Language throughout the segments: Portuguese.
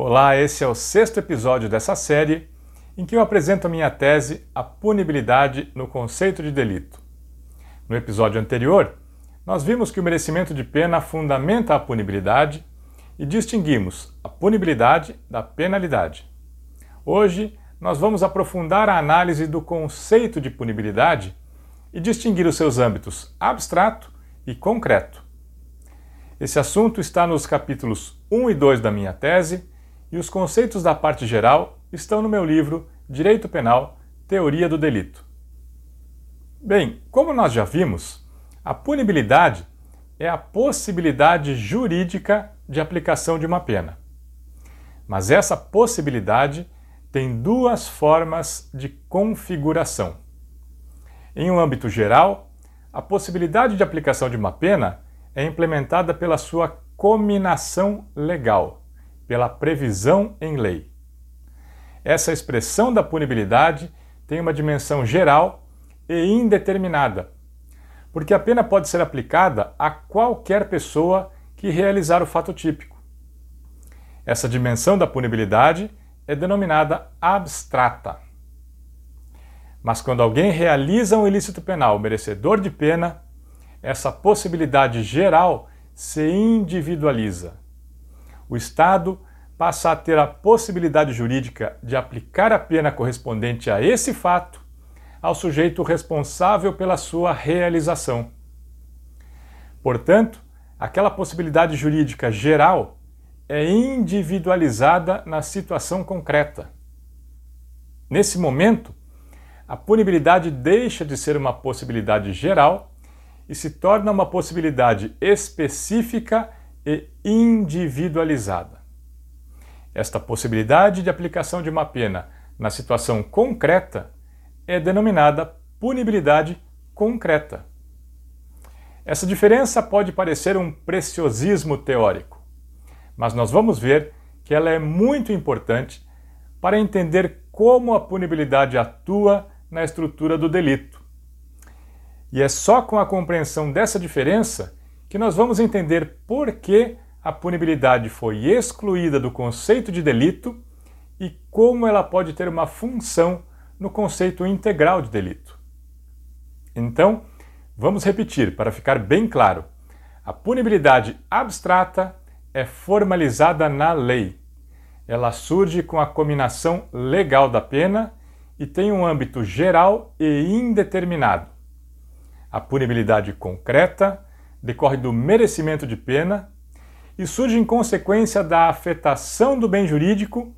Olá, esse é o sexto episódio dessa série em que eu apresento a minha tese A Punibilidade no Conceito de Delito. No episódio anterior, nós vimos que o merecimento de pena fundamenta a punibilidade e distinguimos a punibilidade da penalidade. Hoje, nós vamos aprofundar a análise do conceito de punibilidade e distinguir os seus âmbitos abstrato e concreto. Esse assunto está nos capítulos 1 e 2 da minha tese e os conceitos da parte geral estão no meu livro Direito Penal Teoria do Delito. Bem, como nós já vimos, a punibilidade é a possibilidade jurídica de aplicação de uma pena. Mas essa possibilidade tem duas formas de configuração. Em um âmbito geral, a possibilidade de aplicação de uma pena é implementada pela sua cominação legal pela previsão em lei. Essa expressão da punibilidade tem uma dimensão geral e indeterminada, porque a pena pode ser aplicada a qualquer pessoa que realizar o fato típico. Essa dimensão da punibilidade é denominada abstrata. Mas quando alguém realiza um ilícito penal merecedor de pena, essa possibilidade geral se individualiza o Estado passa a ter a possibilidade jurídica de aplicar a pena correspondente a esse fato ao sujeito responsável pela sua realização. Portanto, aquela possibilidade jurídica geral é individualizada na situação concreta. Nesse momento, a punibilidade deixa de ser uma possibilidade geral e se torna uma possibilidade específica e individualizada. Esta possibilidade de aplicação de uma pena na situação concreta é denominada punibilidade concreta. Essa diferença pode parecer um preciosismo teórico, mas nós vamos ver que ela é muito importante para entender como a punibilidade atua na estrutura do delito. E é só com a compreensão dessa diferença que nós vamos entender por que a punibilidade foi excluída do conceito de delito e como ela pode ter uma função no conceito integral de delito. Então, vamos repetir para ficar bem claro. A punibilidade abstrata é formalizada na lei. Ela surge com a combinação legal da pena e tem um âmbito geral e indeterminado. A punibilidade concreta decorre do merecimento de pena e surge em consequência da afetação do bem jurídico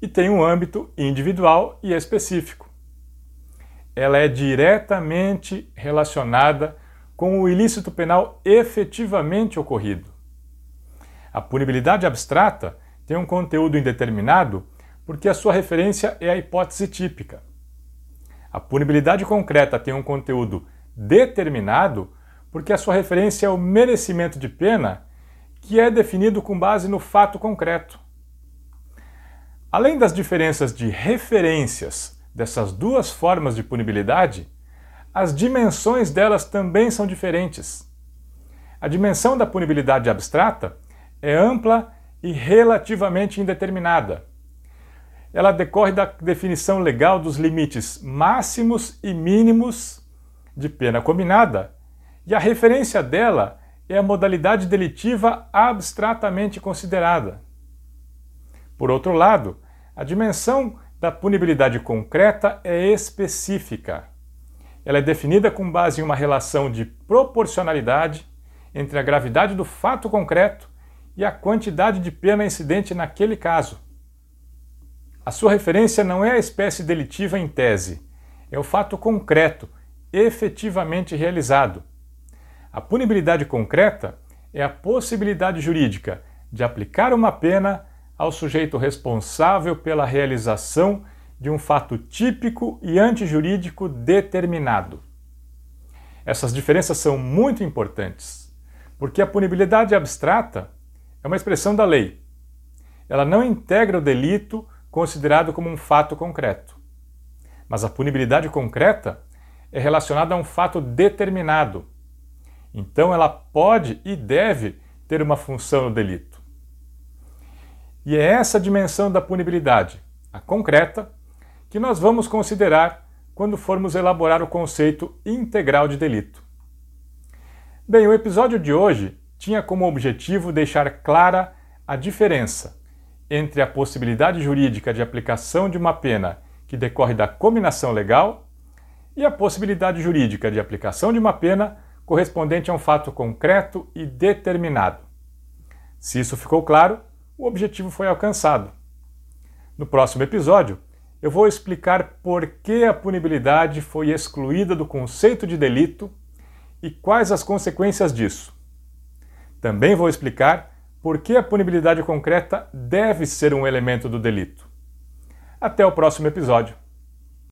e tem um âmbito individual e específico. Ela é diretamente relacionada com o ilícito penal efetivamente ocorrido. A punibilidade abstrata tem um conteúdo indeterminado porque a sua referência é a hipótese típica. A punibilidade concreta tem um conteúdo determinado porque a sua referência é o merecimento de pena, que é definido com base no fato concreto. Além das diferenças de referências dessas duas formas de punibilidade, as dimensões delas também são diferentes. A dimensão da punibilidade abstrata é ampla e relativamente indeterminada. Ela decorre da definição legal dos limites máximos e mínimos de pena combinada e a referência dela é a modalidade delitiva abstratamente considerada. Por outro lado, a dimensão da punibilidade concreta é específica. Ela é definida com base em uma relação de proporcionalidade entre a gravidade do fato concreto e a quantidade de pena incidente naquele caso. A sua referência não é a espécie delitiva em tese, é o fato concreto, efetivamente realizado a punibilidade concreta é a possibilidade jurídica de aplicar uma pena ao sujeito responsável pela realização de um fato típico e antijurídico determinado. Essas diferenças são muito importantes, porque a punibilidade abstrata é uma expressão da lei. Ela não integra o delito considerado como um fato concreto. Mas a punibilidade concreta é relacionada a um fato determinado, então ela pode e deve ter uma função no delito. E é essa dimensão da punibilidade, a concreta, que nós vamos considerar quando formos elaborar o conceito integral de delito. Bem, o episódio de hoje tinha como objetivo deixar clara a diferença entre a possibilidade jurídica de aplicação de uma pena que decorre da cominação legal e a possibilidade jurídica de aplicação de uma pena correspondente a um fato concreto e determinado. Se isso ficou claro, o objetivo foi alcançado. No próximo episódio, eu vou explicar por que a punibilidade foi excluída do conceito de delito e quais as consequências disso. Também vou explicar por que a punibilidade concreta deve ser um elemento do delito. Até o próximo episódio.